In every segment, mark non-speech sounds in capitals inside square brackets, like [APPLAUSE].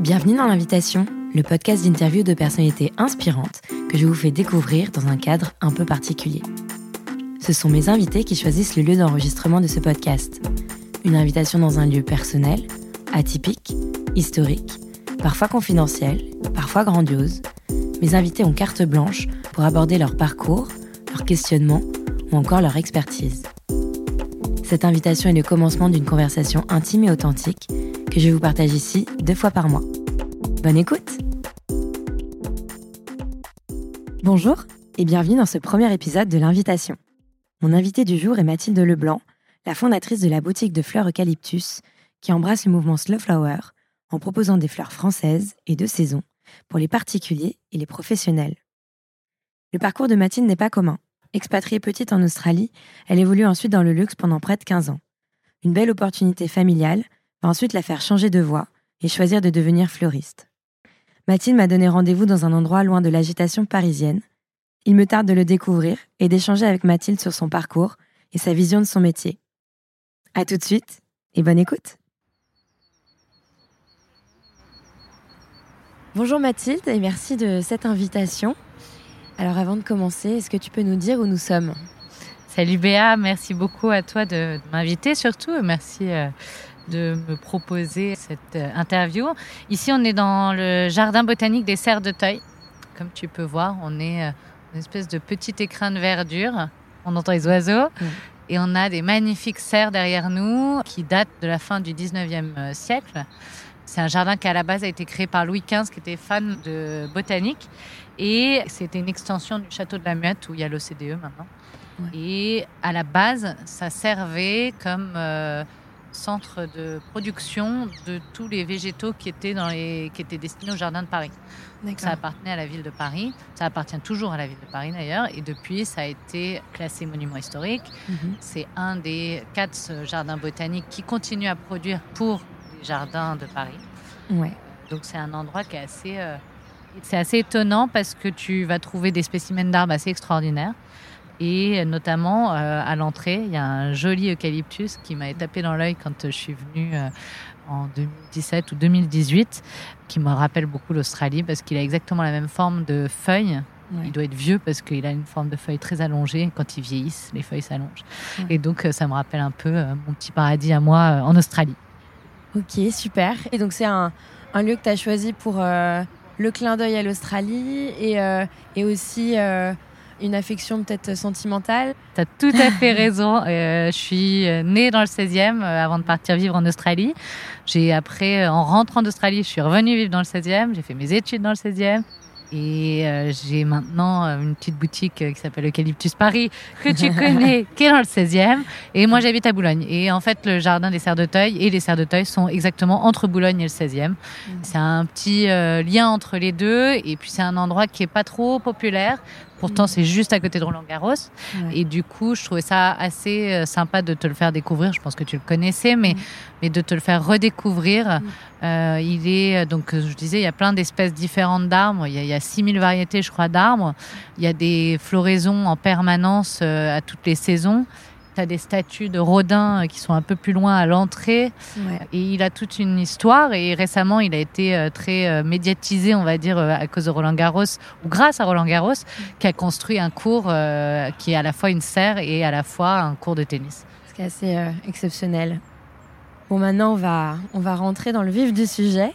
Bienvenue dans l'invitation, le podcast d'interview de personnalités inspirantes que je vous fais découvrir dans un cadre un peu particulier. Ce sont mes invités qui choisissent le lieu d'enregistrement de ce podcast. Une invitation dans un lieu personnel, atypique, historique, parfois confidentiel, parfois grandiose. Mes invités ont carte blanche pour aborder leur parcours, leur questionnement ou encore leur expertise. Cette invitation est le commencement d'une conversation intime et authentique que je vous partage ici deux fois par mois. Bonne écoute Bonjour et bienvenue dans ce premier épisode de l'invitation. Mon invité du jour est Mathilde Leblanc, la fondatrice de la boutique de fleurs Eucalyptus, qui embrasse le mouvement Slow Flower en proposant des fleurs françaises et de saison pour les particuliers et les professionnels. Le parcours de Mathilde n'est pas commun. Expatriée petite en Australie, elle évolue ensuite dans le luxe pendant près de 15 ans. Une belle opportunité familiale va ensuite la faire changer de voie et choisir de devenir fleuriste. Mathilde m'a donné rendez-vous dans un endroit loin de l'agitation parisienne. Il me tarde de le découvrir et d'échanger avec Mathilde sur son parcours et sa vision de son métier. À tout de suite et bonne écoute. Bonjour Mathilde et merci de cette invitation. Alors avant de commencer, est-ce que tu peux nous dire où nous sommes? Salut Béa, merci beaucoup à toi de, m'inviter surtout. Merci euh, de me proposer cette euh, interview. Ici, on est dans le jardin botanique des serres de Teuil. Comme tu peux voir, on est euh, une espèce de petit écrin de verdure. On entend les oiseaux. Et on a des magnifiques serres derrière nous qui datent de la fin du 19e euh, siècle. C'est un jardin qui à la base a été créé par Louis XV qui était fan de botanique. Et c'était une extension du château de la Muette où il y a l'OCDE maintenant. Et à la base, ça servait comme centre de production de tous les végétaux qui étaient, dans les, qui étaient destinés au Jardin de Paris. Ça appartenait à la ville de Paris. Ça appartient toujours à la ville de Paris d'ailleurs. Et depuis, ça a été classé monument historique. Mhm. C'est un des quatre jardins botaniques qui continue à produire pour les jardins de Paris. Ouais. Donc c'est un endroit qui est assez, euh, c'est assez étonnant parce que tu vas trouver des spécimens d'arbres assez extraordinaires. Et notamment, euh, à l'entrée, il y a un joli eucalyptus qui m'a tapé dans l'œil quand je suis venue euh, en 2017 ou 2018, qui me rappelle beaucoup l'Australie parce qu'il a exactement la même forme de feuilles. Il doit être vieux parce qu'il a une forme de feuille très allongée. Quand ils vieillissent, les feuilles s'allongent. Et donc, euh, ça me rappelle un peu mon petit paradis à moi en Australie. Ok, super. Et donc, c'est un, un, lieu que tu as choisi pour le clin d'œil à l'Australie et, et aussi une affection peut-être sentimentale Tu as tout à fait [LAUGHS] raison. Euh, je suis née dans le 16e euh, avant de partir vivre en Australie. J'ai après, en rentrant d'Australie, je suis revenue vivre dans le 16e. J'ai fait mes études dans le 16e. Et euh, j'ai maintenant euh, une petite boutique euh, qui s'appelle Eucalyptus Paris, que tu [LAUGHS] connais, qui est dans le 16e. Et moi, j'habite à Boulogne. Et en fait, le jardin des Serres de Teuil et les Serres de Teuil sont exactement entre Boulogne et le 16e. Mmh. C'est un petit lien entre les deux. Et puis, c'est un endroit qui est pas trop populaire. Pourtant, c'est juste à côté de Roland Garros. Et du coup, je trouvais ça assez sympa de te le faire découvrir. Je pense que tu le connaissais, mais, mmh. mais de te le faire redécouvrir. Euh, il est, donc, je disais, il y a plein d'espèces différentes d'arbres. Il, y a 6000 variétés, je crois, d'arbres. Il y a des floraisons en permanence euh, à toutes les saisons. Tu as des statues de Rodin euh, qui sont un peu plus loin à l'entrée. Et il a toute une histoire. Et récemment, il a été très médiatisé, on va dire, à cause de Roland Garros, ou grâce à Roland Garros, qui a construit un cours qui est à la fois une serre et à la fois un cours de tennis. Ce assez exceptionnel. Bon, maintenant, on va, on va rentrer dans le vif du sujet.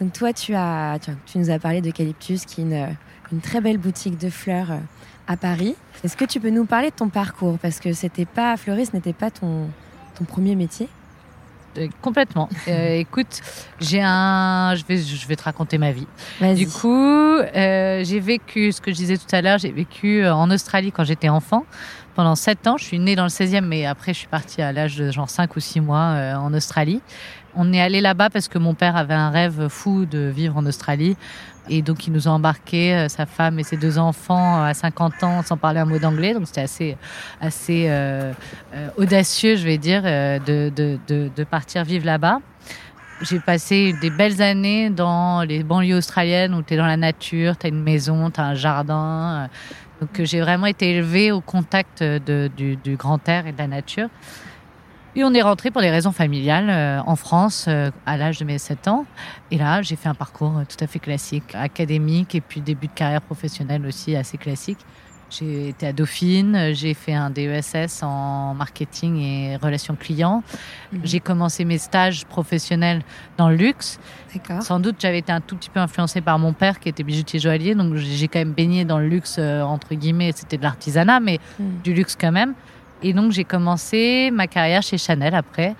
Donc, toi, tu, as, tu, nous as parlé d'Eucalyptus, qui est une, une, très belle boutique de fleurs euh, à Paris. Est-ce que tu peux nous parler de ton parcours? Parce que c'était pas, fleuriste n'était pas ton, ton premier métier euh, complètement. Euh, [LAUGHS] écoute, j'ai un, je vais, je vais te raconter ma vie. Du coup, j'ai vécu ce que je disais tout à l'heure. J'ai vécu en Australie quand j'étais enfant pendant 7 ans. Je suis née dans le 16e, mais après, je suis partie à l'âge de genre 5 ou 6 mois euh, en Australie. On est allé là-bas parce que mon père avait un rêve fou de vivre en Australie. Et donc, il nous a embarqués, euh, sa femme et ses deux enfants, à 50 ans, sans parler un mot d'anglais. Donc, c'était assez, assez euh, audacieux, je vais dire, de, de, partir vivre là-bas. J'ai passé des belles années dans les banlieues australiennes où tu es dans la nature, tu as une maison, tu as un jardin, donc j'ai vraiment été élevée au contact du, grand air et de la nature. Et on est rentré pour des raisons familiales euh, en France euh, à l'âge de mes 7 ans. Et là, j'ai fait un parcours euh, tout à fait classique, académique et puis début de carrière professionnelle aussi assez classique. J'ai été à Dauphine, j'ai fait un DESS en marketing et relations clients. Mhm. J'ai commencé mes stages professionnels dans le luxe. Sans doute, j'avais été un tout petit peu influencée par mon père qui était bijoutier joaillier, donc j'ai quand même baigné dans le luxe entre guillemets. C'était de l'artisanat, mais Mhm. du luxe quand même. Et donc j'ai commencé ma carrière chez Chanel après,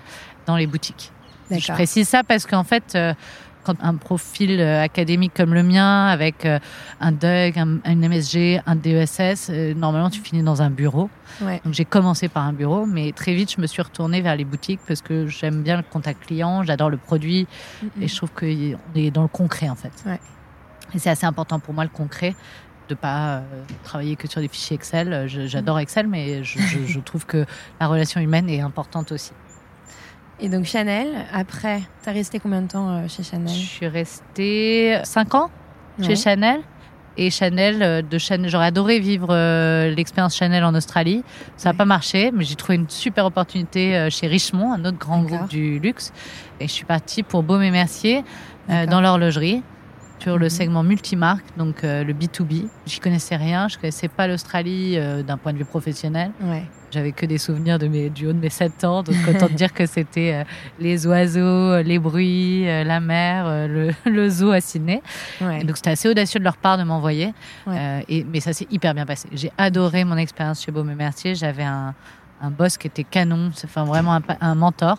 dans les boutiques. Je précise ça parce qu'en fait, euh, quand un profil euh, académique comme le mien, avec euh, un DUG, un, un MSG, un DESS, normalement tu finis dans un bureau. Ouais. Donc j'ai commencé par un bureau, mais très vite je me suis retournée vers les boutiques parce que j'aime bien le contact client, j'adore le produit et je trouve qu'on est dans le concret en fait. Ouais. Et c'est assez important pour moi le concret de pas euh, travailler que sur des fichiers Excel. Je- J'adore Mm. Excel, mais je, je- je [LAUGHS] trouve que la relation humaine est importante aussi. Et donc Chanel, après, t'as resté combien de temps euh, chez Je Chanel suis restée 5 ans chez. Chanel. Et Chanel, euh, de Chanel, j'aurais adoré vivre euh, l'expérience Chanel en Australie. Ça n'a Ouais. pas marché, mais j'ai trouvé une super opportunité euh, chez Richemont, un autre grand groupe du luxe. Et je suis partie pour Baume et Mercier euh, dans l'horlogerie sur le segment multimarque, donc euh, le B2B. J'y connaissais rien, je connaissais pas l'Australie euh, d'un point de vue professionnel. Ouais. J'avais que des souvenirs de mes, du haut de mes 7 ans, donc autant te dire que c'était euh, les oiseaux, les bruits, la mer, le, [LAUGHS] le zoo à Sydney. Ouais. Donc c'était assez audacieux de leur part de m'envoyer. Ouais. Et, mais ça s'est hyper bien passé. J'ai adoré mon expérience chez Baume et Mercier. J'avais un, un boss qui était canon, enfin vraiment un, un mentor.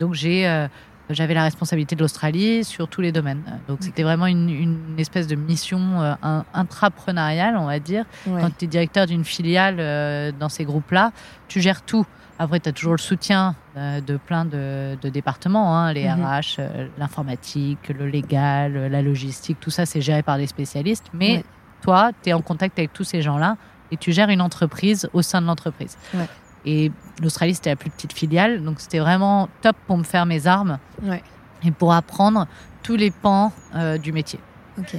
Donc j'ai j'avais la responsabilité de l'Australie sur tous les domaines. Donc c'était vraiment une, une espèce de mission euh, un- intrapreneuriale, on va dire. Ouais. Quand tu es directeur d'une filiale euh, dans ces groupes-là, tu gères tout. Après, tu as toujours le soutien euh, de plein de, de départements, hein, les Mhm. RH, euh, l'informatique, le légal, la logistique, tout ça, c'est géré par des spécialistes. Mais Ouais. toi, tu es en contact avec tous ces gens-là et tu gères une entreprise au sein de l'entreprise. Ouais. Et l'Australie, c'était la plus petite filiale, donc c'était vraiment top pour me faire mes armes Ouais. et pour apprendre tous les pans euh, du métier.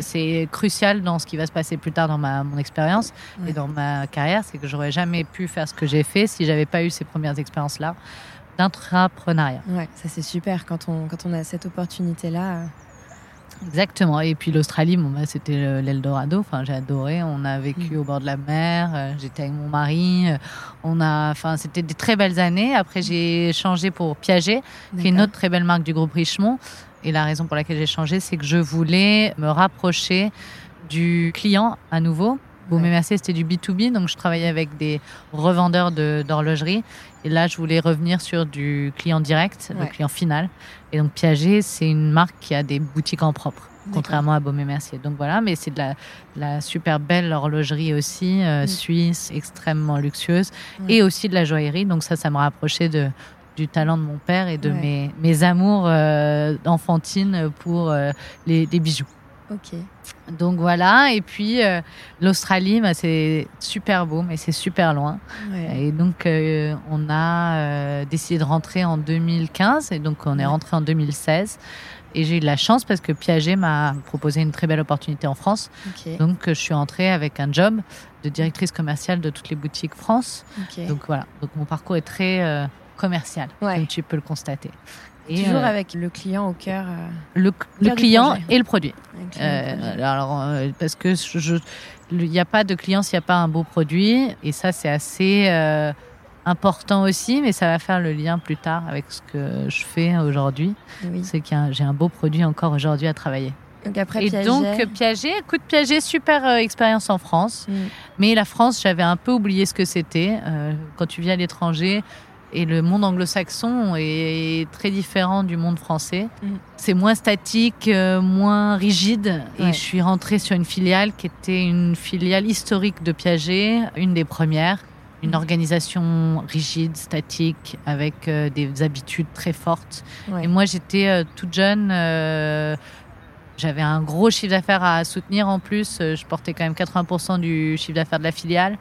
C'est crucial dans ce qui va se passer plus tard dans ma, mon expérience Ouais. et dans ma carrière, c'est que j'aurais jamais pu faire ce que j'ai fait si j'avais pas eu ces premières expériences-là d'intrapreneuriat. Ouais, ça c'est super quand on, quand on a cette opportunité-là. Exactement. Et puis l'Australie, bon, bah, c'était le- l'Eldorado. Enfin, j'ai adoré. On a vécu Mm. au bord de la mer. euh, J'étais avec mon mari. euh, On a, enfin, c'était des très belles années. Après, j'ai changé pour Piaget, qui est une autre très belle marque du groupe Richemont. Et la raison pour laquelle j'ai changé, c'est que je voulais me rapprocher du client à nouveau. Baume et Ouais. Mercier, c'était du B2B, donc je travaillais avec des revendeurs de- d'horlogerie. Et là, je voulais revenir sur du client direct, Ouais. le client final. Et donc Piaget, c'est une marque qui a des boutiques en propre, contrairement à Baume et Mercier. Donc voilà, mais c'est de la, la super belle horlogerie aussi, euh, Mm. suisse, extrêmement luxueuse, Ouais. et aussi de la joaillerie. Donc ça, ça me rapprochait de du talent de mon père et de Ouais. mes, mes amours euh, enfantines pour euh, les, les bijoux. Ok. Donc voilà, et puis euh, l'Australie, bah, c'est super beau, mais c'est super loin. Ouais. Et donc euh, on a euh, décidé de rentrer en 2015, et donc on est rentré en 2016. Et j'ai eu de la chance parce que Piaget m'a proposé une très belle opportunité en France. Donc je suis entrée avec un job de directrice commerciale de toutes les boutiques France. Donc voilà, donc mon parcours est très commercial, Ouais. comme tu peux le constater. Et, Toujours euh, avec le client au cœur. euh, le, client et le produit. Euh, projet. alors, parce que il n'y a pas de client s'il n'y a pas un beau produit. Et ça, c'est assez important aussi, mais ça va faire le lien plus tard avec ce que je fais aujourd'hui. Oui. C'est que j'ai un beau produit encore aujourd'hui à travailler. Donc après et Piaget. donc, Piaget, écoute, Piaget, super euh, expérience en France. Mm. Mais la France, j'avais un peu oublié ce que c'était. Euh, quand tu vis à l'étranger, et le monde anglo-saxon est très différent du monde français. Mhm. C'est moins statique, euh, moins rigide. Et je suis rentrée sur une filiale qui était une filiale historique de Piaget, une des premières. Une Mhm. organisation rigide, statique, avec euh, des habitudes très fortes. Ouais. Et moi, j'étais euh, toute jeune. J'avais un gros chiffre d'affaires à soutenir en plus. Euh, Je portais quand même 80% du chiffre d'affaires de la filiale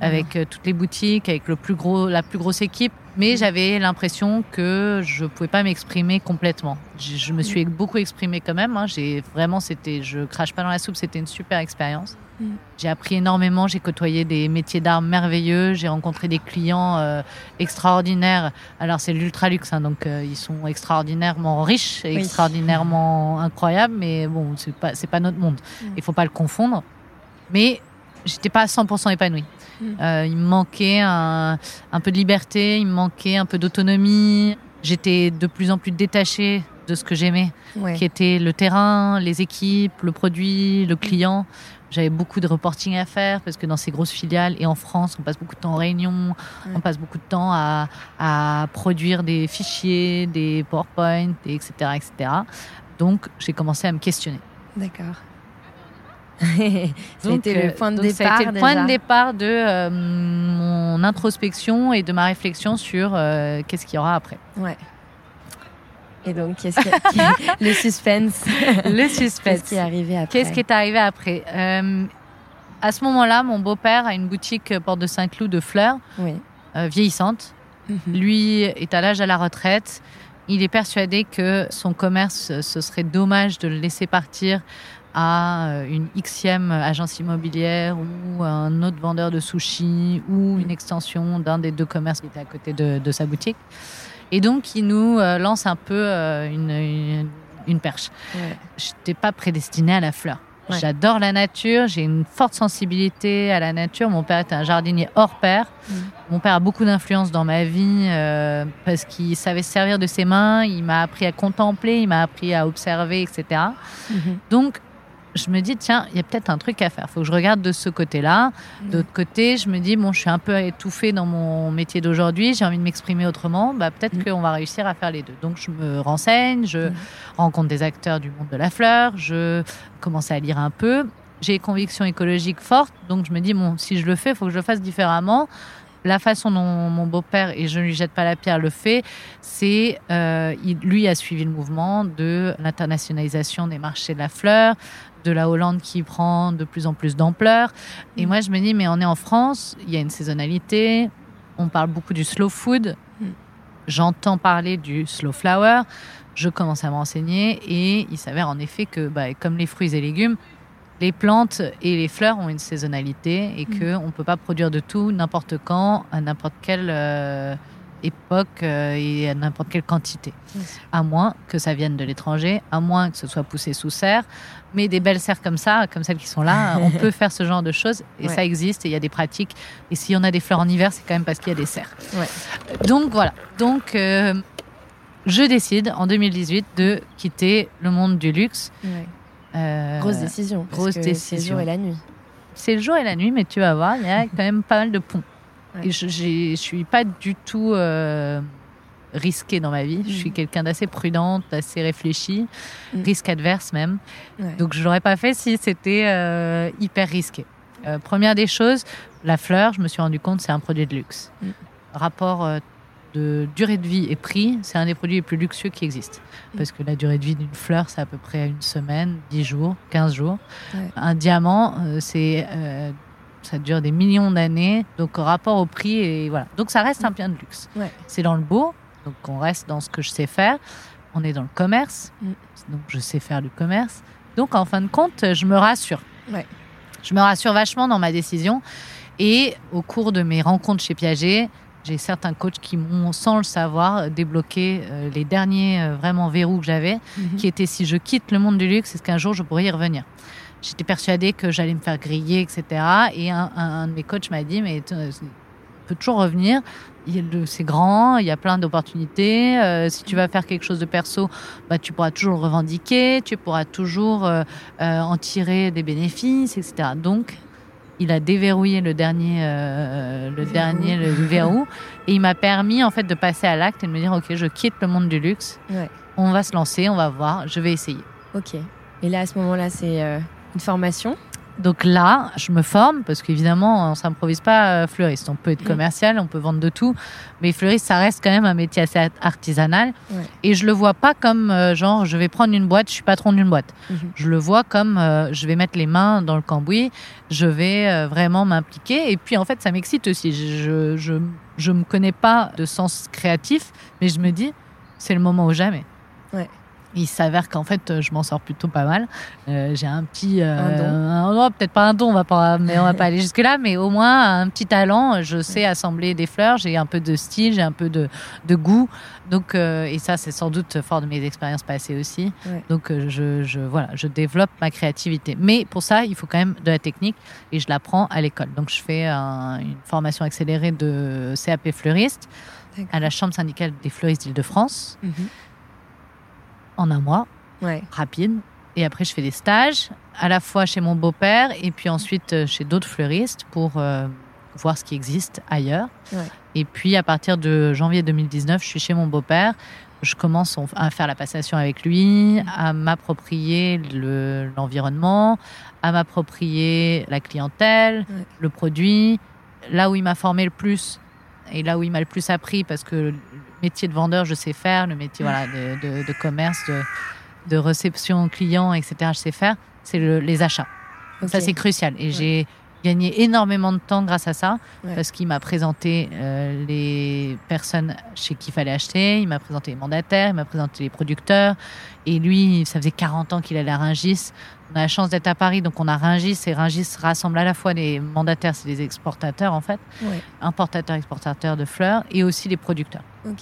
avec euh, toutes les boutiques, avec le plus gros, la plus grosse équipe. Mais j'avais l'impression que je pouvais pas m'exprimer complètement. Je, je me suis beaucoup exprimée quand même. hein. J'ai vraiment, c'était, je crache pas dans la soupe. C'était une super expérience. Mm. J'ai appris énormément. J'ai côtoyé des métiers d'art merveilleux. J'ai rencontré des clients euh, extraordinaires. Alors c'est l'ultra luxe, hein, donc euh, ils sont extraordinairement riches et Oui. extraordinairement incroyables. Mais bon, c'est pas, c'est pas notre monde. Mm. Il faut pas le confondre. Mais j'étais pas à 100% épanouie. Mm. Euh, il me manquait un, un peu de liberté, il me manquait un peu d'autonomie. J'étais de plus en plus détachée de ce que j'aimais, Ouais. qui était le terrain, les équipes, le produit, le client. J'avais beaucoup de reporting à faire parce que dans ces grosses filiales et en France, on passe beaucoup de temps en réunion, on passe beaucoup de temps à, à produire des fichiers, des PowerPoint, et etc., etc. Donc, j'ai commencé à me questionner. D'accord. [LAUGHS] été euh, le point de donc départ. Ça a été le point déjà. de départ de euh, mon introspection et de ma réflexion sur euh, qu'est-ce qu'il y aura après. Ouais. Et donc, qu'est-ce qui... [LAUGHS] le suspense. Le suspense. Qu'est-ce qui est arrivé après Qu'est-ce qui est arrivé après Euh, À ce moment-là, mon beau-père a une boutique porte de Saint-Cloud de fleurs, Oui. euh, vieillissante. Mhm. Lui est à l'âge à la retraite. Il est persuadé que son commerce, euh, ce serait dommage de le laisser partir à une xème agence immobilière ou un autre vendeur de sushis ou une extension d'un des deux commerces qui était à côté de, de sa boutique. Et donc, il nous euh, lance un peu euh, une, une, une perche. Ouais. Je n'étais pas prédestinée à la fleur. Ouais. J'adore la nature, j'ai une forte sensibilité à la nature. Mon père était un jardinier hors pair. Mhm. Mon père a beaucoup d'influence dans ma vie euh, parce qu'il savait se servir de ses mains, il m'a appris à contempler, il m'a appris à observer, etc. Mhm. Donc, je me dis, tiens, il y a peut-être un truc à faire. Il faut que je regarde de ce côté-là. D'autre côté, je me dis, bon, je suis un peu étouffée dans mon métier d'aujourd'hui, j'ai envie de m'exprimer autrement. Bah, peut-être Mhm. qu'on va réussir à faire les deux. Donc, je me renseigne, je Mhm. rencontre des acteurs du monde de la fleur, je commence à lire un peu. J'ai des convictions écologiques fortes, donc je me dis, bon, si je le fais, il faut que je le fasse différemment. La façon dont mon beau-père, et je ne lui jette pas la pierre, le fait, c'est, euh, lui a suivi le mouvement de l'internationalisation des marchés de la fleur, de la Hollande qui prend de plus en plus d'ampleur. Et Mm. moi, je me dis, mais on est en France, il y a une saisonnalité, on parle beaucoup du slow food, Mm. j'entends parler du slow flower, je commence à me renseigner et il s'avère en effet que, bah, comme les fruits et légumes, les plantes et les fleurs ont une saisonnalité et Mm. qu'on ne peut pas produire de tout n'importe quand, à n'importe quelle euh, époque euh, et à n'importe quelle quantité. À moins que ça vienne de l'étranger, à moins que ce soit poussé sous serre. Mais des belles serres comme ça, comme celles qui sont là, [LAUGHS] on peut faire ce genre de choses et Ouais. ça existe et il y a des pratiques. Et s'il y en a des fleurs en hiver, c'est quand même parce qu'il y a des serres. Ouais. Donc voilà. Donc euh, je décide en 2018 de quitter le monde du luxe. Ouais. Euh, Grosse décision. grosse que C'est le décision. jour et la nuit. c'est le jour et la nuit, mais tu vas voir, il y a quand même pas mal de ponts. Ouais. Et je suis pas du tout euh, risquée dans ma vie. Je suis Mhm. quelqu'un d'assez prudente, d'assez réfléchie, Mhm. risque adverse même. Ouais. Donc je l'aurais pas fait si c'était euh, hyper risqué. Euh, première des choses, la fleur, je me suis rendu compte, c'est un produit de luxe. Mhm. Rapport euh, de durée de vie et prix, c'est un des produits les plus luxueux qui existent. Parce que la durée de vie d'une fleur, c'est à peu près une semaine, 10 jours, 15 jours. Ouais. Un diamant, c'est ça dure des millions d'années. Donc, au rapport au prix, et voilà. Donc, ça reste un bien de luxe. Ouais. C'est dans le beau. Donc, on reste dans ce que je sais faire. On est dans le commerce. Mm. Donc, je sais faire du commerce. Donc, en fin de compte, je me rassure. Ouais. Je me rassure vachement dans ma décision. Et au cours de mes rencontres chez Piaget, j'ai certains coachs qui m'ont, sans le savoir, débloqué euh, les derniers euh, vraiment verrous que j'avais Mhm. qui était si je quitte le monde du luxe, est-ce qu'un jour je pourrais y revenir? J'étais persuadée que j'allais me faire griller, etc. Et un, de mes coachs m'a dit, mais tu tu peux toujours revenir. C'est grand, il y a plein d'opportunités. Euh, si tu vas faire quelque chose de perso, bah, tu pourras toujours le revendiquer, tu pourras toujours euh, euh, en tirer des bénéfices, etc. Donc, il a déverrouillé le dernier, euh, le Verrou. dernier le verrou, et il m'a permis en fait de passer à l'acte et de me dire, ok, je quitte le monde du luxe Ouais. on va se lancer, on va voir, je vais essayer. Ok. Et là, à ce moment-là, c'est euh, une formation. Donc là, je me forme parce qu'évidemment, on s'improvise pas euh, fleuriste. On peut être Mm. commercial, on peut vendre de tout, mais fleuriste, ça reste quand même un métier assez artisanal. Ouais. Et je le vois pas comme euh, genre, je vais prendre une boîte, je suis patron d'une boîte. Mhm. Je le vois comme euh, je vais mettre les mains dans le cambouis, je vais euh, vraiment m'impliquer. Et puis en fait, ça m'excite aussi. Je, je, je me connais pas de sens créatif, mais je me dis, c'est le moment ou jamais. Ouais. Il s'avère qu'en fait, euh, je m'en sors plutôt pas mal. Euh, j'ai un petit, euh, Un don. un- oh, peut-être pas un don, on va pas, mais on va pas aller jusque là, mais au moins un petit talent. Je sais assembler des fleurs, j'ai un peu de style, j'ai un peu de, de goût. Donc, euh, et ça, c'est sans doute fort de mes expériences passées aussi. Ouais. Donc, je, je, voilà, je développe ma créativité. Mais pour ça, il faut quand même de la technique et je l'apprends à l'école. Donc, je fais un- une formation accélérée de CAP fleuriste à la Chambre syndicale des fleuristes d'Île-de-France Mhm. En un mois, Ouais. rapide. Et après, je fais des stages, à la fois chez mon beau-père et puis ensuite euh, chez d'autres fleuristes pour euh, voir ce qui existe ailleurs. Ouais. Et puis, à partir de janvier 2019, je suis chez mon beau-père. Je commence à faire la passation avec lui, à m'approprier le- l'environnement, à m'approprier la clientèle, Ouais. le produit. Là où il m'a formé le plus et là où il m'a le plus appris, parce que métier de vendeur, je sais faire, le métier voilà, de, de- de commerce, de, de réception client, etc., je sais faire, c'est le- les achats. Ça, c'est crucial. Et j'ai gagné énormément de temps grâce à ça, Ouais. parce qu'il m'a présenté euh, les personnes chez qui il fallait acheter, il m'a présenté les mandataires, il m'a présenté les producteurs. Et lui, ça faisait 40 ans qu'il allait à Ringis. On a la chance d'être à Paris, donc on a Ringis. Et Ringis rassemble à la fois les mandataires, c'est les exportateurs en fait, Ouais. importateurs, exportateurs de fleurs, et aussi les producteurs. Ok.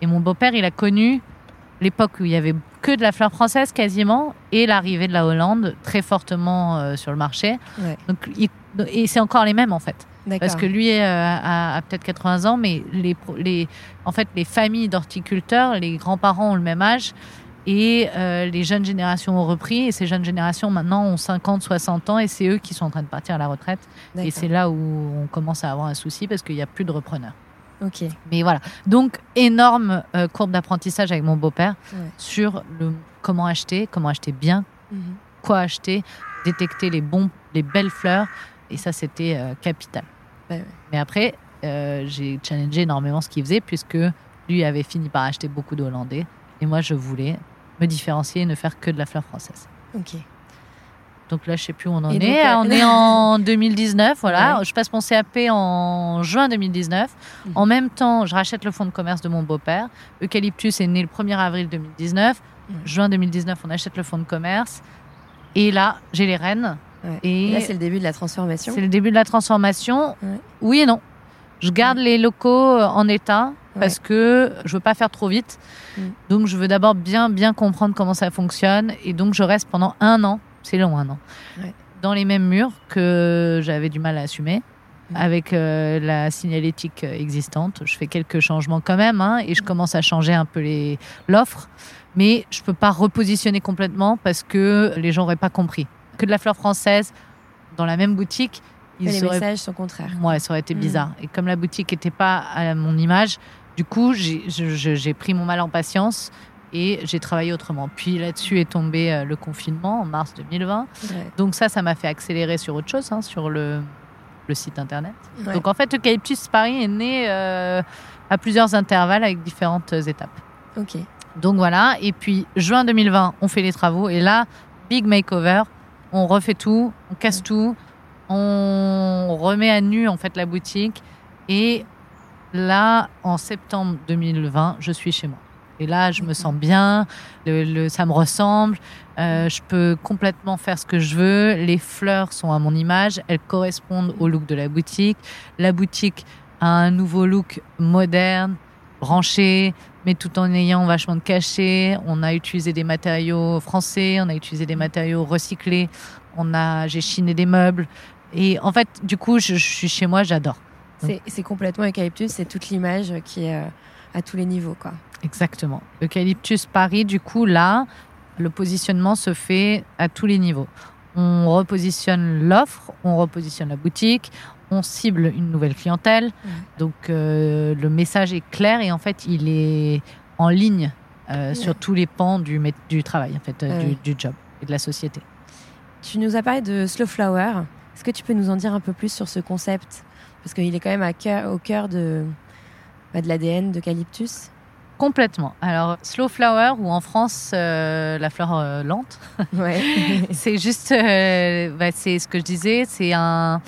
Et mon beau-père, il a connu l'époque où il y avait que de la fleur française quasiment, et l'arrivée de la Hollande très fortement euh, sur le marché. Ouais. Donc, il- et c'est encore les mêmes en fait. Parce que lui euh, a, a peut-être 80 ans, mais les, en fait, les familles d'horticulteurs, les grands-parents ont le même âge. Et euh, les jeunes générations ont repris. Et ces jeunes générations, maintenant, ont 50, 60 ans. Et c'est eux qui sont en train de partir à la retraite. Et c'est là où on commence à avoir un souci parce qu'il n'y a plus de repreneurs. Ok. Mais voilà. Donc, énorme euh, courbe d'apprentissage avec mon beau-père Ouais. sur le comment acheter, comment acheter bien, Mhm. quoi acheter, détecter les bons, les belles fleurs. Et ça, c'était euh, capital. Ouais, ouais. Mais après, j'ai challengé énormément ce qu'il faisait puisque lui avait fini par acheter beaucoup de Hollandais. Et moi, je voulais me différencier et ne faire que de la fleur française. Ok. Donc là, je sais plus où on en Et est. donc, euh, on [LAUGHS] est en 2019, voilà. Ouais. Je passe mon CAP en juin 2019. Mhm. En même temps, je rachète le fonds de commerce de mon beau-père. Eucalyptus est né le 1er avril 2019. Ouais. Juin 2019, on achète le fonds de commerce. Et là, j'ai les rênes. Ouais. Et Et là, c'est le début de la transformation. c'est le début de la transformation. Ouais. Oui et non. Je garde les locaux euh, en état parce que je veux pas faire trop vite. Mm. Donc je veux d'abord bien bien comprendre comment ça fonctionne et donc je reste pendant un an, c'est long un an, Ouais. dans les mêmes murs que j'avais du mal à assumer. Mm. Avec euh, la signalétique existante, je fais quelques changements quand même hein, et je Mm. commence à changer un peu les- l'offre, mais je peux pas repositionner complètement parce que les gens auraient pas compris que de la fleur française dans la même boutique, les ils auraient messages sont contraires. Ouais, ça aurait été bizarre. Et comme la boutique n'était pas à mon image, du coup, j'ai pris mon mal en patience et j'ai travaillé autrement. Puis là-dessus est tombé euh, le confinement en mars 2020. Ouais. Donc ça, ça m'a fait accélérer sur autre chose, hein, sur le, le site internet. Ouais. Donc en fait, Eucalyptus Paris est né euh, à plusieurs intervalles avec différentes étapes. Ok. Donc voilà, et puis juin 2020, on fait les travaux et là, big makeover, on refait tout, on casse tout, on remet à nu en fait la boutique et là, en septembre 2020, je suis chez moi. Et là, je me sens bien, le, le- ça me ressemble, euh, je peux complètement faire ce que je veux, les fleurs sont à mon image, elles correspondent au look de la boutique, la boutique a un nouveau look moderne, branché, mais tout en ayant vachement de cachet. On a utilisé des matériaux français, on a utilisé des matériaux recyclés, on a, j'ai chiné des meubles. Et en fait, du coup, je, je suis chez moi, j'adore. C'est c'est complètement eucalyptus, c'est toute l'image qui est euh, à tous les niveaux, quoi. Exactement. Eucalyptus Paris, du coup, là, le positionnement se fait à tous les niveaux. On repositionne l'offre, on repositionne la boutique, on cible une nouvelle clientèle. Donc, euh, le message est clair et en fait, il est en ligne euh, sur tous les pans du, travail, en fait, euh, du, du job et de la société. Tu nous as parlé de Slow Flower. Est-ce que tu peux nous en dire un peu plus sur ce concept? Parce qu'il est quand même à au cœur de, bah, de l'ADN d'Eucalyptus. Complètement. Alors, slow flower, ou en France, euh, la fleur euh, lente, [LAUGHS] Ouais. [LAUGHS] c'est juste, euh, bah, c'est ce que je disais, c'est un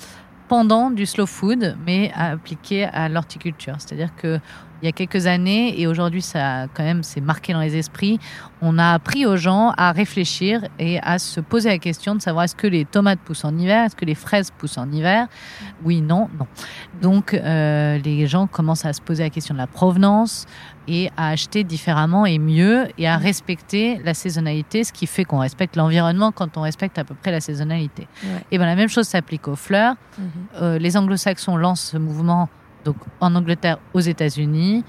pendant du slow food, mais appliqué à l'horticulture. C'est-à-dire que il y a quelques années, et aujourd'hui ça quand même s'est marqué dans les esprits, on a appris aux gens à réfléchir et à se poser la question de savoir est-ce que les tomates poussent en hiver, est-ce que les fraises poussent en hiver? Oui, non, non. Donc euh, les gens commencent à se poser la question de la provenance et à acheter différemment et mieux et à respecter la saisonnalité, ce qui fait qu'on respecte l'environnement quand on respecte à peu près la saisonnalité. Ouais. Et ben la même chose s'applique aux fleurs. Mhm. Euh, les anglo-saxons lancent ce mouvement donc en Angleterre, aux États-Unis,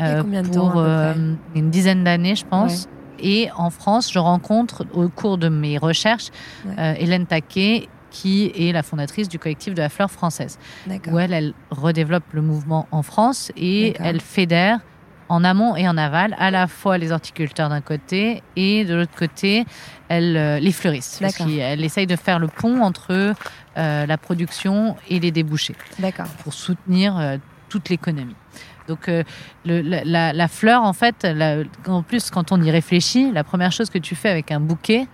euh, temps, pour euh, une dizaine d'années, je pense. Et en France, je rencontre au cours de mes recherches Ouais. euh, Hélène Taquet, qui est la fondatrice du collectif de la fleur française, où elle, elle redéveloppe le mouvement en France et elle fédère en amont et en aval à la fois les horticulteurs d'un côté et de l'autre côté elle, euh, les fleuristes. Parce qu'elle essaye de faire le pont entre euh, la production et les débouchés D'accord. pour soutenir euh, toute l'économie. Donc euh, le- la, fleur, en fait, la- en plus, quand on y réfléchit, la première chose que tu fais avec un bouquet,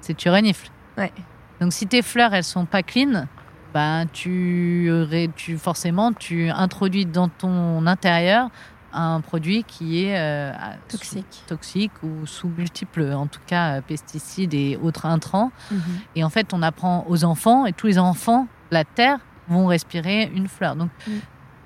c'est tu renifles. Ouais. Donc si tes fleurs, elles sont pas clean, ben, tu, tu forcément, tu introduis dans ton intérieur un produit qui est euh, Toxique. sous- toxique ou sous multiples, en tout cas, euh, pesticides et autres intrants. Mhm. Et en fait, on apprend aux enfants, et tous les enfants la Terre vont respirer une fleur. Donc, Mm.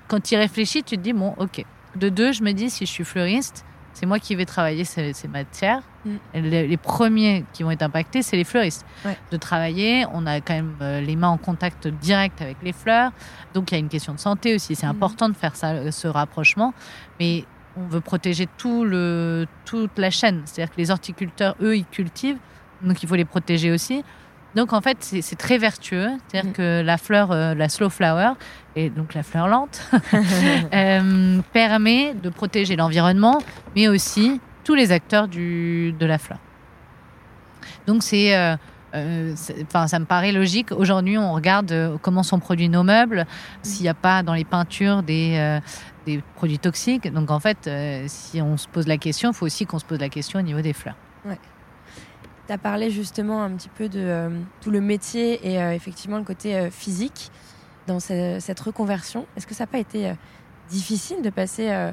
quand tu y réfléchis, tu te dis, bon, ok. De deux, je me dis, si je suis fleuriste, c'est moi qui vais travailler ces, ces matières. Mm. Les, les premiers qui vont être impactés, c'est les fleuristes. Ouais. De travailler, on a quand même euh, les mains en contact direct avec les fleurs. Donc, il y a une question de santé aussi. C'est Mm. important de faire ça, ce rapprochement. Mais on veut protéger tout le, toute la chaîne. C'est-à-dire que les horticulteurs, eux, ils cultivent. Donc, il faut les protéger aussi. Donc, en fait, c'est c'est très vertueux. C'est-à-dire Mm. que la fleur, euh, la slow flower, et donc la fleur lente, [LAUGHS] euh, permet de protéger l'environnement, mais aussi tous les acteurs du, de la fleur. Donc, c'est. euh, euh, ça me paraît logique. Aujourd'hui, on regarde comment sont produits nos meubles, s'il n'y a pas dans les peintures des, des produits toxiques. Donc, en fait, si on se pose la question, il faut aussi qu'on se pose la question au niveau des fleurs. Tu as parlé justement un petit peu de tout le métier et effectivement le côté physique dans ce- cette reconversion. Est-ce que ça n'a pas été euh, difficile de passer euh,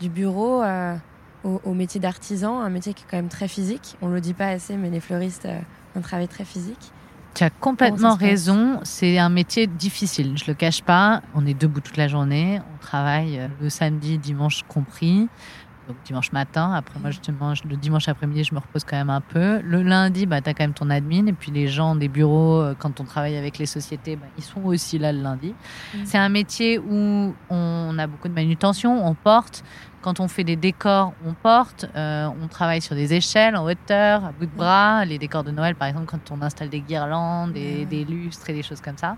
du bureau euh, au, au métier d'artisan, un métier qui est quand même très physique? On ne le dit pas assez, mais les fleuristes ont un travail très physique. Tu as complètement raison. C'est un métier difficile. Je le cache pas. On est debout toute la journée. On travaille le samedi, dimanche compris. Donc dimanche matin. Après, moi, je mange le dimanche après-midi, je me repose quand même un peu. Le lundi, bah, tu as quand même ton admin. Et puis les gens des bureaux, euh, quand on travaille avec les sociétés, bah, ils sont aussi là le lundi. Mhm. C'est un métier où on a beaucoup de manutention. On porte. Quand on fait des décors, on porte. Euh, on travaille sur des échelles en hauteur, à bout de bras. Les décors de Noël, par exemple, quand on installe des guirlandes, des, des lustres et des choses comme ça.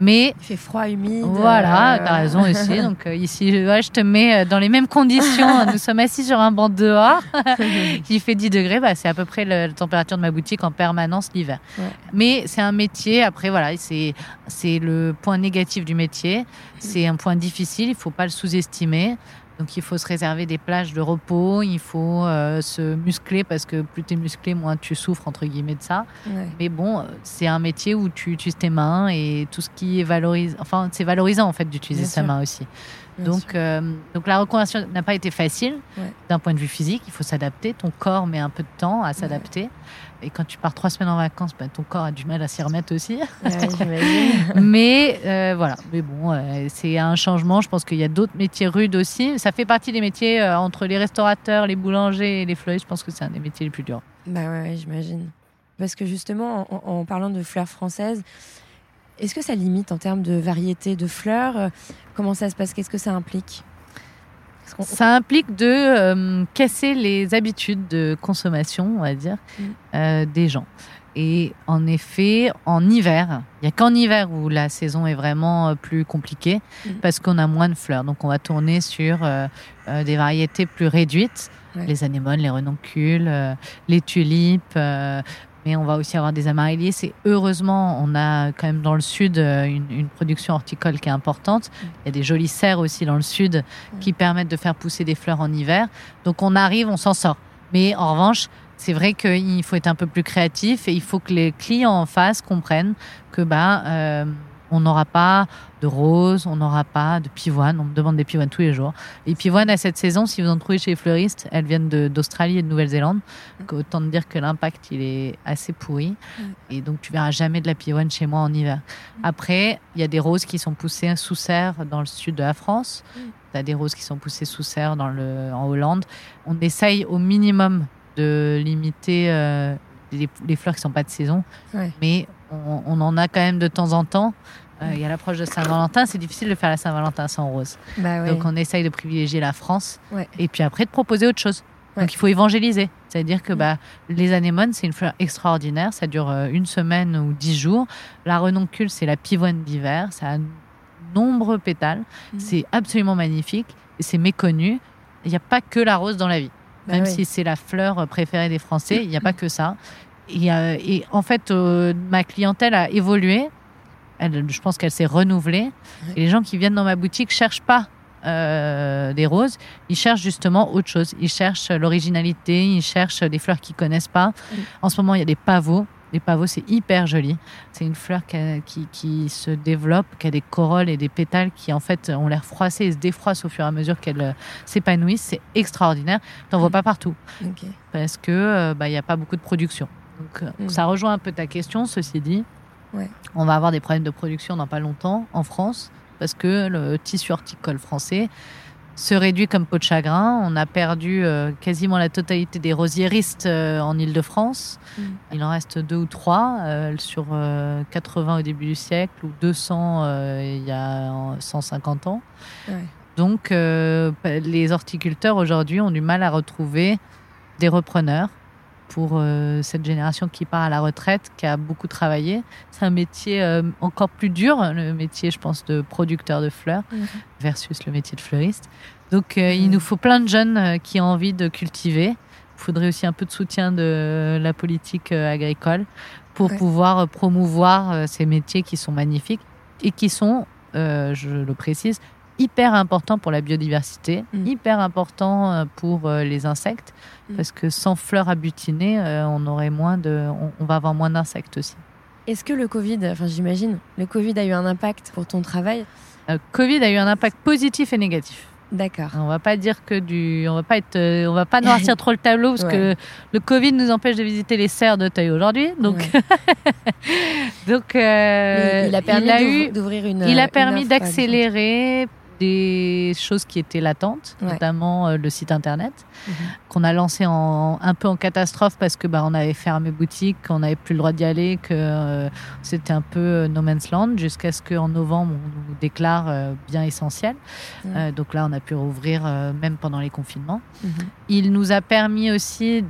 Mais Il fait froid, humide. voilà, euh, tu as raison [LAUGHS] aussi. Donc euh, ici, ouais, je te mets euh, dans les mêmes conditions. [LAUGHS] Nous sommes assis sur un banc dehors [LAUGHS] qui fait 10 degrés. Bah, c'est à peu près la température de ma boutique en permanence l'hiver. Ouais. Mais c'est un métier, après, voilà, c'est c'est le point négatif du métier. C'est un point difficile, il faut pas le sous-estimer. Donc il faut se réserver des plages de repos, il faut euh, se muscler parce que plus tu es musclé, moins tu souffres, entre guillemets, de ça. ouais. Mais bon, euh, c'est un métier où tu utilises tes mains et tout ce qui est valorisant. Enfin, c'est valorisant en fait d'utiliser sa sûr. main aussi. Bien Donc, euh, donc la reconversion n'a pas été facile Ouais. d'un point de vue physique. Il faut s'adapter. Ton corps met un peu de temps à s'adapter. Et quand tu pars trois semaines en vacances, ben, ton corps a du mal à s'y remettre aussi. Ouais. [LAUGHS] Mais euh, voilà. Mais bon, euh, c'est un changement. Je pense qu'il y a d'autres métiers rudes aussi. Ça fait partie des métiers entre les restaurateurs, les boulangers et les fleuristes. Je pense que c'est un des métiers les plus durs. Bah ouais, ouais, j'imagine. Parce que justement, en, en parlant de fleurs françaises, est-ce que ça limite en termes de variété de fleurs Euh, Comment ça se passe Qu'est-ce que ça implique? Ça implique de euh, casser les habitudes de consommation, on va dire, Mm. euh, des gens. Et en effet, en hiver, il n'y a qu'en hiver où la saison est vraiment plus compliquée Mm. parce qu'on a moins de fleurs. Donc on va tourner sur euh, des variétés plus réduites. Ouais. Les anémones, les renoncules, les tulipes, mais on va aussi avoir des amaryllis. Et heureusement, on a quand même dans le sud euh, une, une production horticole qui est importante. Il y a des jolies serres aussi dans le sud qui permettent de faire pousser des fleurs en hiver. Donc on arrive, on s'en sort. Mais en revanche, c'est vrai qu'il faut être un peu plus créatif et il faut que les clients en face comprennent que bah, euh, on n'aura pas de roses, on n'aura pas de pivoine. On me demande des pivoines tous les jours. Les pivoines à cette saison, si vous en trouvez chez les fleuristes, elles viennent d'Australie et de Nouvelle-Zélande. Donc, autant te dire que l'impact, il est assez pourri. Et donc, tu verras jamais de la pivoine chez moi en hiver. Après, il y a des roses qui sont poussées sous serre dans le sud de la France. Tu as des roses qui sont poussées sous serre dans le, en Hollande. On essaye au minimum de limiter euh, les, les fleurs qui sont pas de saison. Ouais. Mais on, on en a quand même de temps en temps. Euh, Il y a l'approche de Saint-Valentin. C'est difficile de faire la Saint-Valentin sans rose. Bah ouais. Donc on essaye de privilégier la France. Ouais. Et puis après de proposer autre chose. Ouais. Donc il faut évangéliser. C'est-à-dire que bah, les anémones, c'est une fleur extraordinaire. Ça dure euh, une semaine ou dix jours. La renoncule, c'est la pivoine d'hiver. Ça a nombreux pétales. Mm. C'est absolument magnifique. Et c'est méconnu. Il n'y a pas que la rose dans la vie. Bah Même si c'est la fleur préférée des Français, il n'y a pas [CLEARS THROAT] que ça. Et, euh, et en fait, euh, ma clientèle a évolué. Elle, je pense qu'elle s'est renouvelée. Et les gens qui viennent dans ma boutique cherchent pas euh, des roses, ils cherchent justement autre chose. Ils cherchent l'originalité, ils cherchent des fleurs qu'ils connaissent pas. Mm. En ce moment, il y a des pavots. Les pavots, c'est hyper joli. C'est une fleur qui, a- qui, qui se développe, qui a des corolles et des pétales qui, en fait, ont l'air froissés et se défroissent au fur et à mesure qu'elles euh, s'épanouissent. C'est extraordinaire. T'en vois Mm. pas partout parce que euh, bah, il n'y a pas beaucoup de production. Donc, Mm. ça rejoint un peu ta question, ceci dit. Ouais. On va avoir des problèmes de production dans pas longtemps en France parce que le tissu horticole français se réduit comme peau de chagrin. On a perdu euh, quasiment la totalité des rosiéristes euh, en Ile-de-France. Mm. Il en reste deux ou trois euh, sur euh, 80 au début du siècle ou 200 euh, il y a euh, 150 ans. Ouais. Donc, les horticulteurs aujourd'hui ont du mal à retrouver des repreneurs pour euh, cette génération qui part à la retraite, qui a beaucoup travaillé. C'est un métier euh, encore plus dur, le métier, je pense, de producteur de fleurs Mhm. versus le métier de fleuriste. Donc, euh, il Mhm. nous faut plein de jeunes qui ont envie de cultiver. Il faudrait aussi un peu de soutien de la politique agricole pour Ouais. pouvoir promouvoir ces métiers qui sont magnifiques et qui sont, je le précise, hyper importants pour la biodiversité, Mm. hyper importants euh, pour euh, les insectes, Mm. parce que sans fleurs à butiner, euh, on aurait moins de, on, on va avoir moins d'insectes aussi. Est-ce que le Covid, enfin j'imagine, le Covid a eu un impact pour ton travail? Euh, Covid a eu un impact positif et négatif. D'accord. On va pas dire que du, on va pas être, on va pas noircir [LAUGHS] trop le tableau parce que le Covid nous empêche de visiter les serres de Teuil aujourd'hui. Donc, Ouais. [LAUGHS] donc, euh, il, il a permis d'ouvrir une. il a permis d'accélérer des choses qui étaient latentes, Ouais. notamment euh, le site internet Mhm. qu'on a lancé en, un peu en catastrophe parce que bah, on avait fermé boutique, qu'on n'avait plus le droit d'y aller, que euh, c'était un peu euh, no man's land jusqu'à ce qu'en novembre on nous déclare euh, bien essentiel. Ouais. Donc là, on a pu rouvrir même pendant les confinements. Mhm. Il nous a permis aussi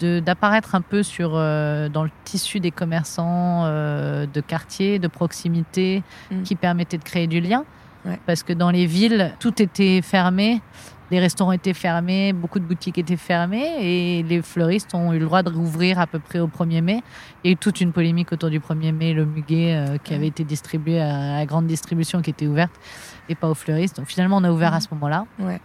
d'apparaître un peu sur, euh, dans le tissu des commerçants euh, de quartier, de proximité, Mm. qui permettaient de créer du lien. Ouais. Parce que dans les villes, tout était fermé. Les restaurants étaient fermés, beaucoup de boutiques étaient fermées et les fleuristes ont eu le droit de rouvrir à peu près au 1er mai. Il y a eu toute une polémique autour du 1er mai, le muguet euh, qui avait été distribué à la grande distribution qui était ouverte et pas aux fleuristes. Donc finalement, on a ouvert à ce moment-là. Ouais.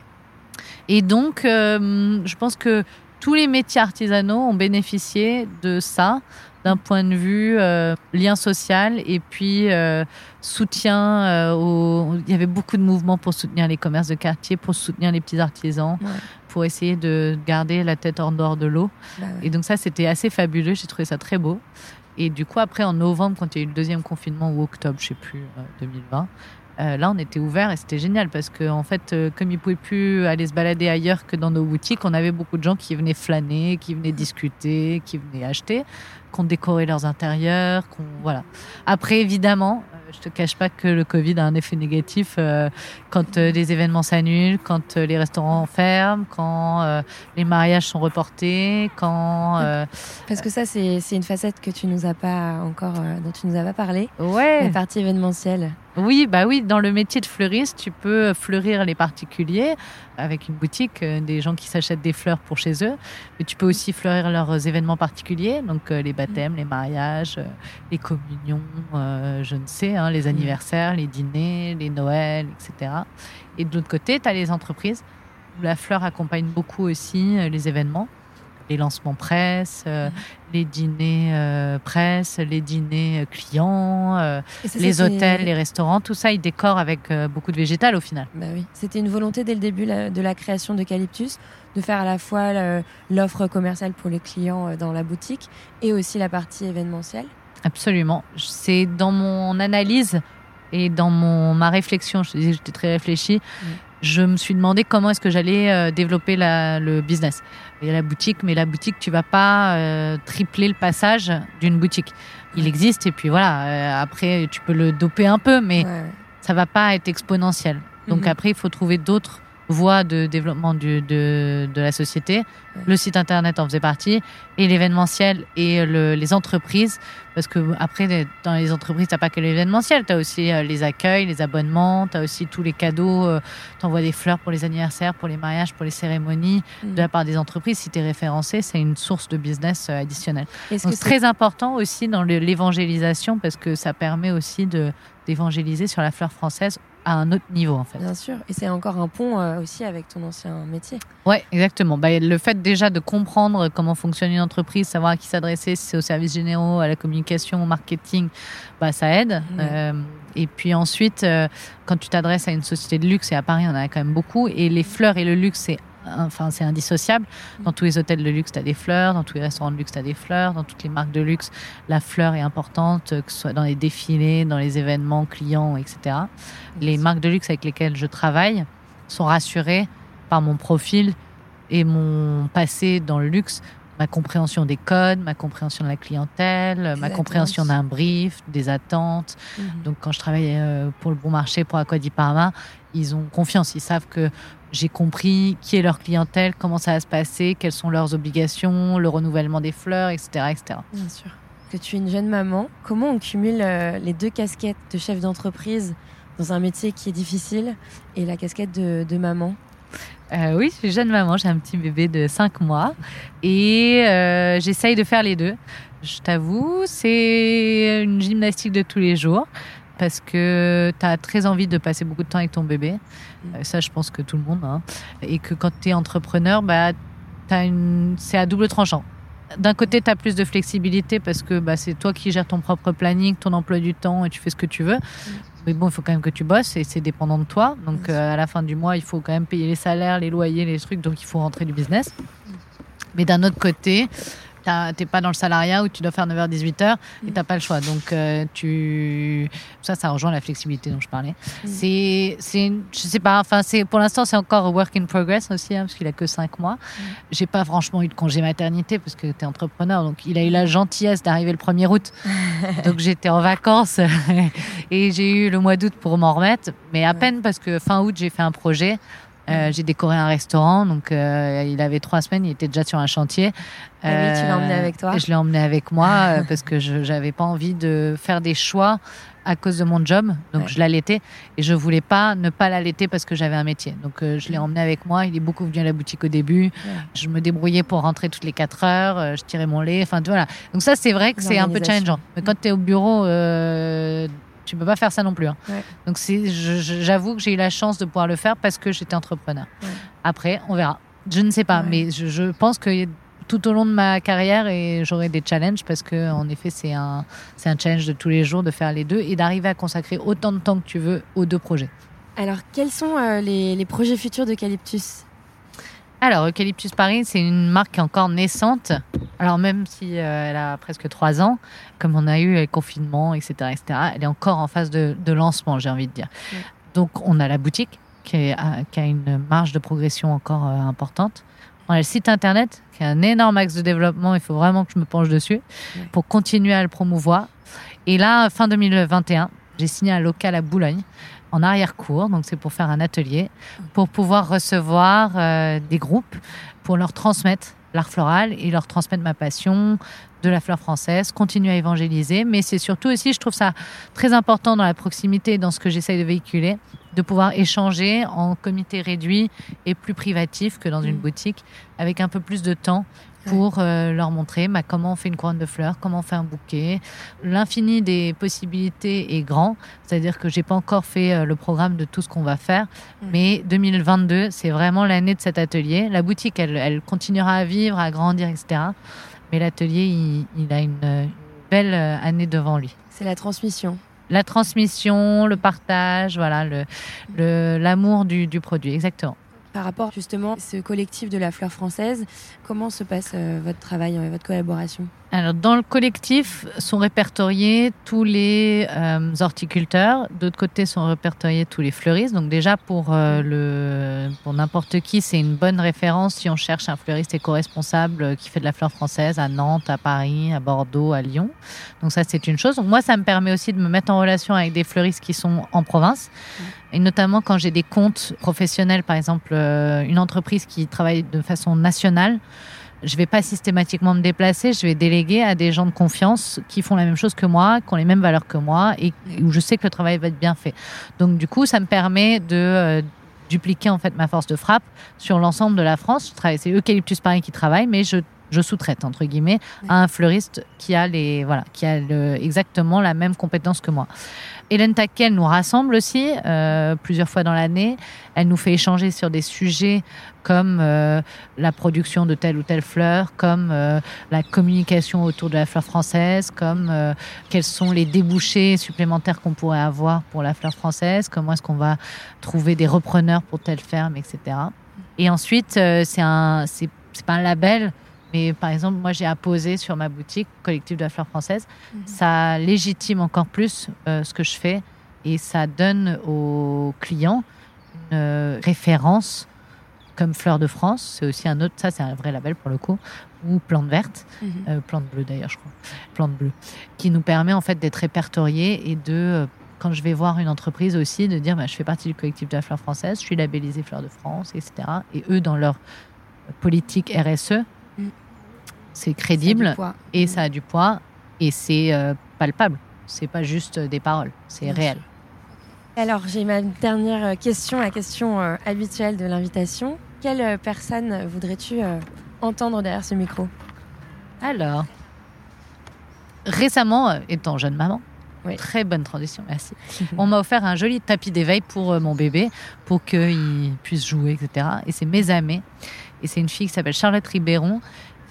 Et donc, euh, je pense que tous les métiers artisanaux ont bénéficié de ça, d'un point de vue euh, lien social et puis euh, soutien. euh. Il y avait beaucoup de mouvements pour soutenir les commerces de quartier, pour soutenir les petits artisans, Ouais. pour essayer de garder la tête en dehors de l'eau. Bah ouais. Et donc ça, c'était assez fabuleux. J'ai trouvé ça très beau. Et du coup, après, en novembre, quand il y a eu le deuxième confinement, ou octobre, je sais plus, euh, 2020, euh, là, on était ouvert et c'était génial parce que, en fait, euh, comme ils pouvaient plus aller se balader ailleurs que dans nos boutiques, on avait beaucoup de gens qui venaient flâner, qui venaient discuter, qui venaient acheter, qu'on décorait leurs intérieurs, qu'on voilà. Après, évidemment, euh, je te cache pas que le Covid a un effet négatif euh, quand euh, les événements s'annulent, quand euh, les restaurants ferment, quand les mariages sont reportés, quand Parce que ça, c'est une facette que tu nous as pas encore, dont tu nous as pas parlé. ouais. La partie événementielle. Oui, bah oui, dans le métier de fleuriste, tu peux fleurir les particuliers avec une boutique, euh, des gens qui s'achètent des fleurs pour chez eux, mais tu peux aussi fleurir leurs événements particuliers, donc euh, les baptêmes, les mariages, euh, les communions, je ne sais, hein, les anniversaires, les dîners, les Noëls, etc. Et de l'autre côté, tu as les entreprises où la fleur accompagne beaucoup aussi les événements les lancements presse, euh, mhm. Les dîners euh, presse, les dîners euh, clients, les hôtels, les restaurants, tout ça, ils décorent avec beaucoup de végétal au final. Bah oui. C'était une volonté dès le début de la création d'Eucalyptus de faire à la fois l'offre commerciale pour les clients dans la boutique et aussi la partie événementielle. Absolument. C'est dans mon analyse et dans mon, ma réflexion, je disais j'étais très réfléchie, je me suis demandé comment est-ce que j'allais euh, développer le business. Il y a la boutique, mais la boutique, tu vas pas euh, tripler le passage d'une boutique. Il existe et puis voilà. Euh, après, tu peux le doper un peu, mais ça va pas être exponentiel. Donc mhm. après, il faut trouver d'autres voie de développement du, de, de, la société. Le site internet en faisait partie et l'événementiel et le, les entreprises. Parce que après, dans les entreprises, tu n'as pas que l'événementiel, tu as aussi euh, les accueils, les abonnements, tu as aussi tous les cadeaux. Euh, tu envoies des fleurs pour les anniversaires, pour les mariages, pour les cérémonies de la mm. part des entreprises. Si tu es référencé, c'est une source de business euh, additionnelle. c'est très important aussi dans l'évangélisation parce que ça permet aussi d'évangéliser sur la fleur française à un autre niveau en fait. Bien sûr, et c'est encore un pont euh, aussi avec ton ancien métier. Ouais, exactement. Bah, le fait déjà de comprendre comment fonctionne une entreprise, savoir à qui s'adresser, si c'est aux services généraux, à la communication, au marketing, bah, ça aide. Euh, et puis ensuite, euh, quand tu t'adresses à une société de luxe, et à Paris, on en a quand même beaucoup, et les fleurs et le luxe, c'est enfin c'est indissociable. Dans tous les hôtels de luxe, tu as des fleurs, dans tous les restaurants de luxe, tu as des fleurs, dans toutes les marques de luxe, la fleur est importante, que ce soit dans les défilés, dans les événements clients, etc. Les marques de luxe avec lesquelles je travaille sont rassurées par mon profil et mon passé dans le luxe, ma compréhension des codes, ma compréhension de la clientèle, ma compréhension d'un brief, des attentes. Mhm. Donc quand je travaille euh, pour le bon marché, pour Aqua di Parma, ils ont confiance, ils savent que j'ai compris qui est leur clientèle, comment ça va se passer, quelles sont leurs obligations, le renouvellement des fleurs, etc. etc. Bien sûr. Que tu es une jeune maman, comment on cumule euh, les deux casquettes de chef d'entreprise dans un métier qui est difficile et la casquette de, maman? Euh, oui, je suis jeune maman, j'ai un petit bébé de 5 mois et euh, j'essaye de faire les deux. Je t'avoue, c'est une gymnastique de tous les jours parce que tu as très envie de passer beaucoup de temps avec ton bébé. Euh, ça, je pense que tout le monde. Hein. Et que quand tu es entrepreneur, bah, c'est à double tranchant. D'un côté, tu as plus de flexibilité parce que bah, c'est toi qui gères ton propre planning, ton emploi du temps et tu fais ce que tu veux. Mais bon, il faut quand même que tu bosses et c'est dépendant de toi. Donc, euh, à la fin du mois, il faut quand même payer les salaires, les loyers, les trucs. Donc, il faut rentrer du business. Mais d'un autre côté, t'es pas dans le salariat où tu dois faire 9h-18h et t'as pas le choix. Donc, euh, tu... ça, ça rejoint la flexibilité dont je parlais. Mm. C'est, c'est, je sais pas, enfin, c'est, pour l'instant, c'est encore work in progress aussi, hein, parce qu'il a que 5 mois. Mm. J'ai pas franchement eu de congé maternité parce que t'es entrepreneur. Donc, il a eu la gentillesse d'arriver le 1er août. [LAUGHS] donc, j'étais en vacances [LAUGHS] et j'ai eu le mois d'août pour m'en remettre. Mais à peine parce que fin août, j'ai fait un projet. Euh, j'ai décoré un restaurant, donc euh, il avait trois semaines, il était déjà sur un chantier. Ah oui, tu l'as emmené avec toi Je l'ai emmené avec moi [LAUGHS] euh, parce que je n'avais pas envie de faire des choix à cause de mon job, donc je l'allaitais et je voulais pas ne pas l'allaiter parce que j'avais un métier. Donc je l'ai emmené avec moi. Il est beaucoup venu à la boutique au début. Je me débrouillais pour rentrer toutes les quatre heures. je tirais mon lait. Enfin voilà. Donc ça c'est vrai que c'est un peu challengeant. Mais quand tu es au bureau tu peux pas faire ça non plus. Hein. Donc j'avoue que j'ai eu la chance de pouvoir le faire parce que j'étais entrepreneur. Après, on verra. Je ne sais pas, mais je, pense que tout au long de ma carrière, et j'aurai des challenges parce que en effet, c'est un, c'est un challenge de tous les jours de faire les deux et d'arriver à consacrer autant de temps que tu veux aux deux projets. Alors, quels sont euh, les, les projets futurs d'Eucalyptus? Alors, Eucalyptus Paris, c'est une marque encore naissante. Alors, même si euh, elle a presque trois ans, comme on a eu le confinement, etc., etc., elle est encore en phase de, lancement, j'ai envie de dire. Donc, on a la boutique qui, a une marge de progression encore euh, importante. On a le site internet qui a un énorme axe de développement. Il faut vraiment que je me penche dessus pour continuer à le promouvoir. Et là, fin 2021, j'ai signé un local à Boulogne en arrière-cour, donc c'est pour faire un atelier, pour pouvoir recevoir euh, des groupes, pour leur transmettre l'art floral et leur transmettre ma passion de la fleur française, continuer à évangéliser, mais c'est surtout aussi, je trouve ça très important dans la proximité, dans ce que j'essaye de véhiculer, de pouvoir échanger en comité réduit et plus privatif que dans une Mm. boutique, avec un peu plus de temps pour euh, leur montrer bah, comment on fait une couronne de fleurs, comment on fait un bouquet. L'infini des possibilités est grand, c'est-à-dire que j'ai pas encore fait euh, le programme de tout ce qu'on va faire, Mm. mais 2022, c'est vraiment l'année de cet atelier. La boutique, elle, elle continuera à vivre, à grandir, etc. Mais l'atelier, il, il a une, une belle euh, année devant lui. C'est la transmission. La transmission, le partage, voilà, le- le- l'amour du, du produit, exactement. Par rapport justement à ce collectif de la fleur française, comment se passe euh, votre travail, euh, votre collaboration? Alors, dans le collectif sont répertoriés tous les euh, horticulteurs. D'autre côté sont répertoriés tous les fleuristes. Donc déjà pour euh, le pour n'importe qui, c'est une bonne référence si on cherche un fleuriste éco-responsable euh, qui fait de la fleur française à Nantes, à Paris, à Bordeaux, à Lyon. Donc ça c'est une chose. Moi ça me permet aussi de me mettre en relation avec des fleuristes qui sont en province. Et notamment quand j'ai des comptes professionnels, par exemple euh, une entreprise qui travaille de façon nationale, je vais pas systématiquement me déplacer, je vais déléguer à des gens de confiance qui font la même chose que moi, qui ont les mêmes valeurs que moi et où je sais que le travail va être bien fait. Donc du coup, ça me permet de euh, dupliquer en fait ma force de frappe sur l'ensemble de la France. C'est Eucalyptus Paris qui travaille, mais je je sous-traite entre guillemets à un fleuriste qui a les voilà qui a exactement la même compétence que moi. Hélène Taquet, elle nous rassemble aussi euh, plusieurs fois dans l'année. Elle nous fait échanger sur des sujets comme euh, la production de telle ou telle fleur, comme euh, la communication autour de la fleur française, comme quels sont les débouchés supplémentaires qu'on pourrait avoir pour la fleur française, comment est-ce qu'on va trouver des repreneurs pour telle ferme, etc. Et ensuite, c'est un, c'est pas un label, mais par exemple, moi j'ai apposé sur ma boutique collectif de la fleur française. Ça légitime encore plus euh, ce que je fais et ça donne aux clients une euh, référence comme Fleur de France. C'est aussi un autre, ça c'est un vrai label pour le coup, ou Plante verte, euh, Plante bleue d'ailleurs, je crois, Plante bleue, qui nous permet en fait d'être répertoriés et de quand je vais voir une entreprise aussi, de dire bah, je fais partie du collectif de la fleur française, je suis labellisée Fleur de France, etc. Et eux, dans leur politique RSE. C'est crédible et ça a du poids et c'est euh, palpable. C'est pas juste des paroles, c'est réel. Alors, j'ai ma dernière euh, question, la question euh, habituelle de l'invitation. Quelle euh, personne voudrais-tu euh, entendre derrière ce micro? Alors, récemment, euh, étant jeune maman, Oui. très bonne transition, merci. [LAUGHS] On m'a offert un joli tapis d'éveil pour euh, mon bébé, pour qu'il puisse jouer, etc. Et c'est mes amis. Et c'est une fille qui s'appelle Charlotte Ribéron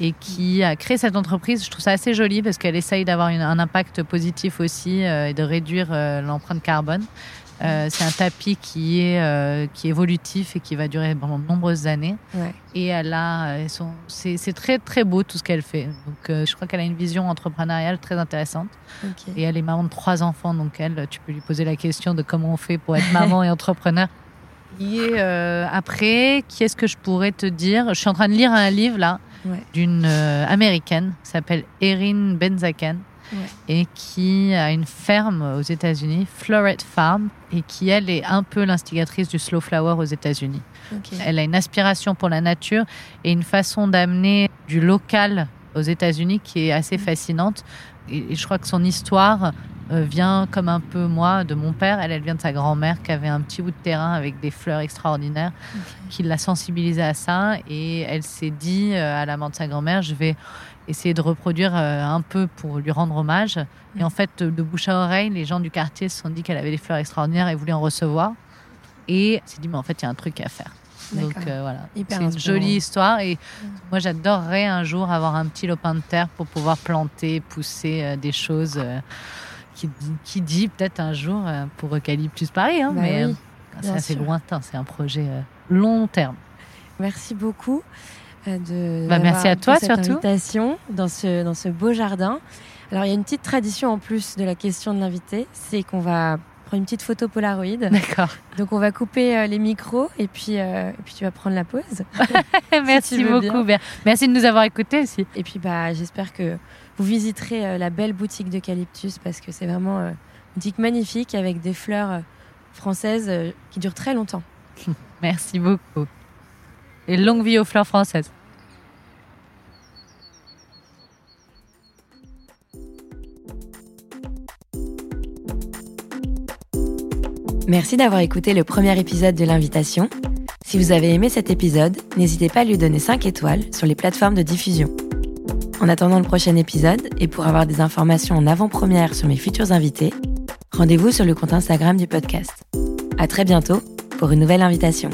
et qui a créé cette entreprise. Je trouve ça assez joli parce qu'elle essaye d'avoir un impact positif aussi euh, et de réduire euh, l'empreinte carbone. Euh, c'est un tapis qui est, qui est évolutif et qui va durer pendant de nombreuses années. Ouais. Et elle a, son, c'est, c'est très très beau tout ce qu'elle fait. Donc je crois qu'elle a une vision entrepreneuriale très intéressante. Et elle est maman de trois enfants, donc elle, tu peux lui poser la question de comment on fait pour être maman et [LAUGHS] entrepreneur. Et après, qui est-ce que je pourrais te dire? Je suis en train de lire un livre là Ouais. d'une euh, américaine qui s'appelle Erin Benzaken Ouais. et qui a une ferme aux États-Unis, Floret Farm, et qui elle est un peu l'instigatrice du slow flower aux États-Unis. Elle a une aspiration pour la nature et une façon d'amener du local aux États-Unis qui est assez fascinante. Et et je crois que son histoire euh, vient comme un peu moi de mon père. Elle, elle vient de sa grand-mère qui avait un petit bout de terrain avec des fleurs extraordinaires, qui l'a sensibilisée à ça. Et elle s'est dit euh, à la mort de sa grand-mère, je vais essayer de reproduire euh, un peu pour lui rendre hommage. Et en fait, de bouche à oreille, les gens du quartier se sont dit qu'elle avait des fleurs extraordinaires et voulaient en recevoir. Et elle s'est dit, mais en fait, il y a un truc à faire. Donc euh, voilà, c'est une jolie histoire et moi j'adorerais un jour avoir un petit lopin de terre pour pouvoir planter, pousser euh, des choses euh, qui, qui dit peut-être un jour pour Eucalyptus Paris, hein, Bah mais oui, c'est bien assez sûr. lointain, c'est un projet long terme. Merci beaucoup de Bah, merci à toi, cette surtout. invitation dans ce dans ce beau jardin. Alors il y a une petite tradition en plus de la question de l'invité, c'est qu'on va une petite photo Polaroid. D'accord. Donc on va couper euh, les micros et puis euh, et puis tu vas prendre la pause. [LAUGHS] Merci bien. beaucoup. Ber- Merci de nous avoir écoutés aussi. Et puis bah j'espère que vous visiterez euh, la belle boutique d'Eucalyptus parce que c'est vraiment une boutique magnifique avec des fleurs françaises qui durent très longtemps. [LAUGHS] Merci beaucoup. Et longue vie aux fleurs françaises. Merci d'avoir écouté le premier épisode de l'invitation. Si vous avez aimé cet épisode, n'hésitez pas à lui donner 5 étoiles sur les plateformes de diffusion. En attendant le prochain épisode, et pour avoir des informations en avant-première sur mes futurs invités, rendez-vous sur le compte Instagram du podcast. À très bientôt pour une nouvelle invitation.